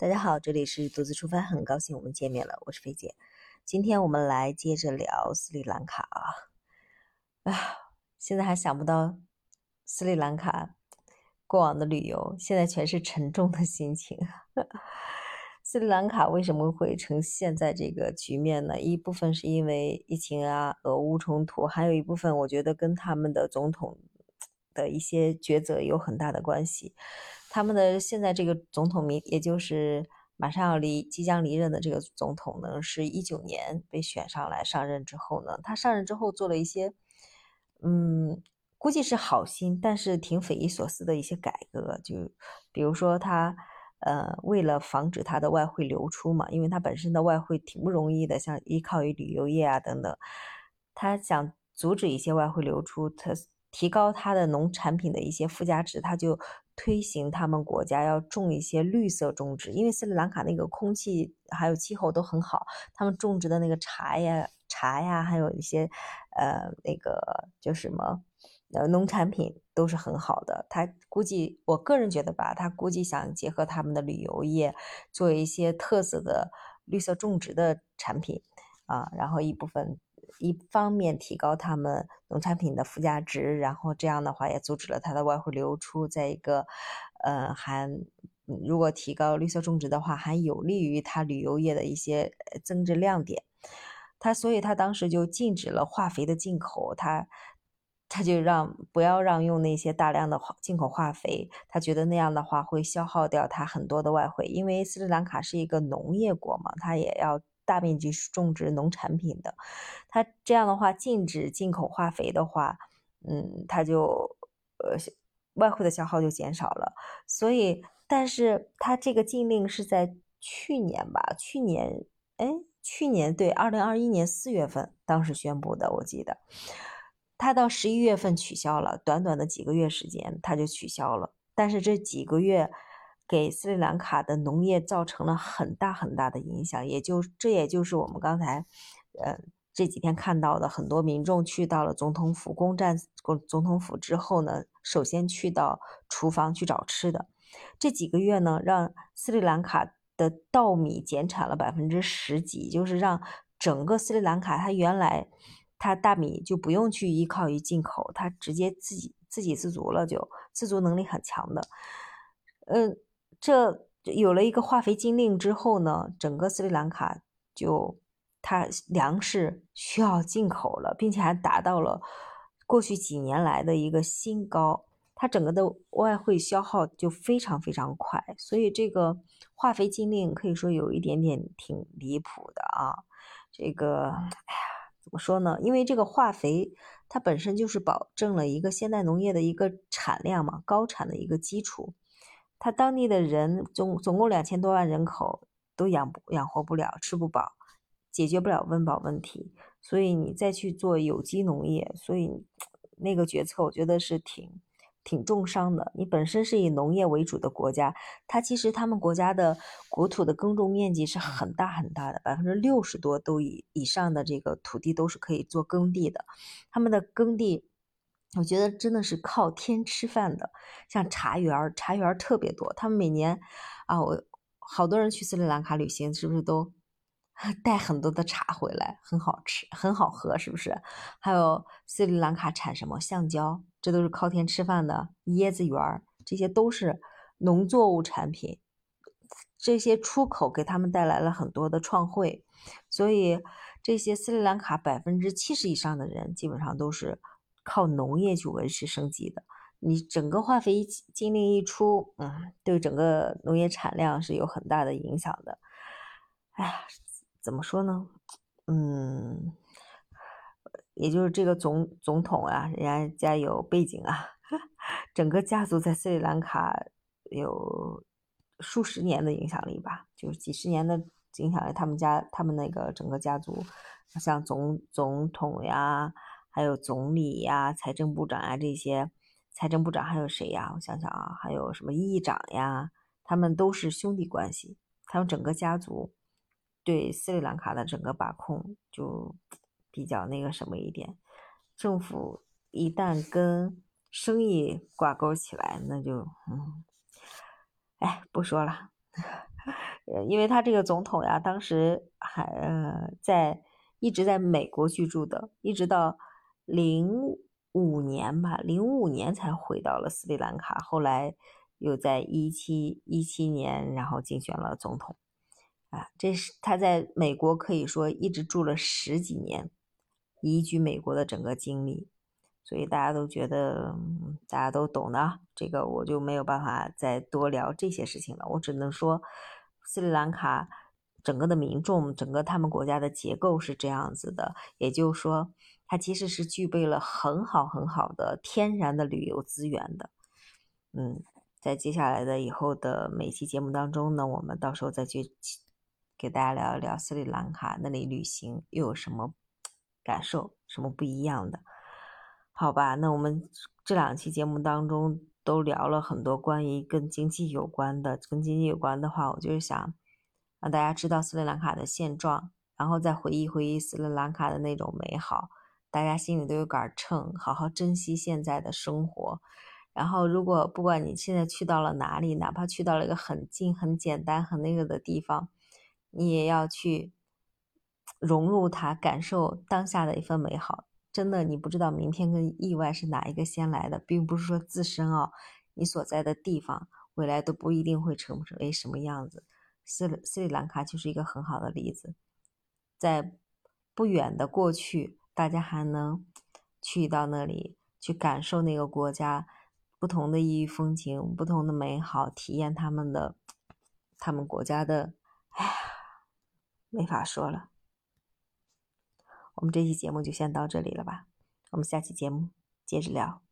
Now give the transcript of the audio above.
大家好，这里是独自出发，很高兴我们见面了，我是菲姐。今天我们来接着聊斯里兰卡啊，啊，现在还想不到斯里兰卡过往的旅游，现在全是沉重的心情。斯里兰卡为什么会成现在这个局面呢？一部分是因为疫情啊，俄乌冲突，还有一部分我觉得跟他们的总统的一些抉择有很大的关系。他们的现在这个总统名，也就是马上要离即将离任的这个总统呢，是一九年被选上来上任之后呢，他上任之后做了一些，嗯，估计是好心，但是挺匪夷所思的一些改革，就比如说他，呃，为了防止他的外汇流出嘛，因为他本身的外汇挺不容易的，像依靠于旅游业啊等等，他想阻止一些外汇流出，他提高他的农产品的一些附加值，他就。推行他们国家要种一些绿色种植，因为斯里兰卡那个空气还有气候都很好，他们种植的那个茶呀、茶呀，还有一些呃那个叫什么呃农产品都是很好的。他估计，我个人觉得吧，他估计想结合他们的旅游业，做一些特色的绿色种植的产品啊，然后一部分。一方面提高他们农产品的附加值，然后这样的话也阻止了它的外汇流出。再一个，呃，还如果提高绿色种植的话，还有利于它旅游业的一些增值亮点。他所以，他当时就禁止了化肥的进口，他他就让不要让用那些大量的化进口化肥，他觉得那样的话会消耗掉他很多的外汇，因为斯里兰卡是一个农业国嘛，他也要。大面积种植农产品的，它这样的话禁止进口化肥的话，嗯，它就呃外汇的消耗就减少了。所以，但是它这个禁令是在去年吧？去年，哎，去年对，二零二一年四月份当时宣布的，我记得，它到十一月份取消了，短短的几个月时间，它就取消了。但是这几个月。给斯里兰卡的农业造成了很大很大的影响，也就这也就是我们刚才，呃这几天看到的很多民众去到了总统府攻占总总统府之后呢，首先去到厨房去找吃的。这几个月呢，让斯里兰卡的稻米减产了百分之十几，就是让整个斯里兰卡它原来它大米就不用去依靠于进口，它直接自己自给自足了，就自足能力很强的，嗯。这有了一个化肥禁令之后呢，整个斯里兰卡就它粮食需要进口了，并且还达到了过去几年来的一个新高，它整个的外汇消耗就非常非常快，所以这个化肥禁令可以说有一点点挺离谱的啊。这个，哎呀，怎么说呢？因为这个化肥它本身就是保证了一个现代农业的一个产量嘛，高产的一个基础。他当地的人总总共两千多万人口都养不养活不了，吃不饱，解决不了温饱问题，所以你再去做有机农业，所以那个决策我觉得是挺挺重伤的。你本身是以农业为主的国家，它其实他们国家的国土的耕种面积是很大很大的，百分之六十多都以以上的这个土地都是可以做耕地的，他们的耕地。我觉得真的是靠天吃饭的，像茶园，茶园特别多。他们每年啊，我好多人去斯里兰卡旅行，是不是都 带很多的茶回来？很好吃，很好喝，是不是？还有斯里兰卡产什么橡胶，这都是靠天吃饭的。椰子园，这些都是农作物产品，这些出口给他们带来了很多的创汇。所以这些斯里兰卡百分之七十以上的人，基本上都是。靠农业去维持生计的，你整个化肥禁令一出，嗯，对整个农业产量是有很大的影响的。哎呀，怎么说呢？嗯，也就是这个总总统啊，人家家有背景啊，整个家族在斯里兰卡有数十年的影响力吧，就是几十年的影响力。他们家他们那个整个家族，像总总统呀。还有总理呀、财政部长呀这些，财政部长还有谁呀？我想想啊，还有什么议长呀？他们都是兄弟关系。他们整个家族对斯里兰卡的整个把控就比较那个什么一点。政府一旦跟生意挂钩起来，那就嗯，哎，不说了。因为他这个总统呀，当时还呃在一直在美国居住的，一直到零五年吧，零五年才回到了斯里兰卡，后来又在一七一七年，然后竞选了总统。啊，这是他在美国可以说一直住了十几年，移居美国的整个经历，所以大家都觉得大家都懂的，这个我就没有办法再多聊这些事情了。我只能说，斯里兰卡整个的民众，整个他们国家的结构是这样子的，也就是说，它其实是具备了很好很好的天然的旅游资源的。嗯，在接下来的以后的每期节目当中呢，我们到时候再去。给大家聊一聊斯里兰卡那里旅行又有什么感受，什么不一样的？好吧，那我们这两期节目当中都聊了很多关于跟经济有关的，跟经济有关的话，我就是想让大家知道斯里兰卡的现状，然后再回忆回忆斯里兰卡的那种美好，大家心里都有杆秤，好好珍惜现在的生活。然后，如果不管你现在去到了哪里，哪怕去到了一个很近、很简单、很那个的地方。你也要去融入它，感受当下的一份美好。真的，你不知道明天跟意外是哪一个先来的，并不是说自身哦，你所在的地方未来都不一定会成为什么样子。斯斯里兰卡就是一个很好的例子，在不远的过去，大家还能去到那里去感受那个国家不同的异域风情、不同的美好，体验他们的他们国家的，哎呀。没法说了，我们这期节目就先到这里了吧，我们下期节目接着聊。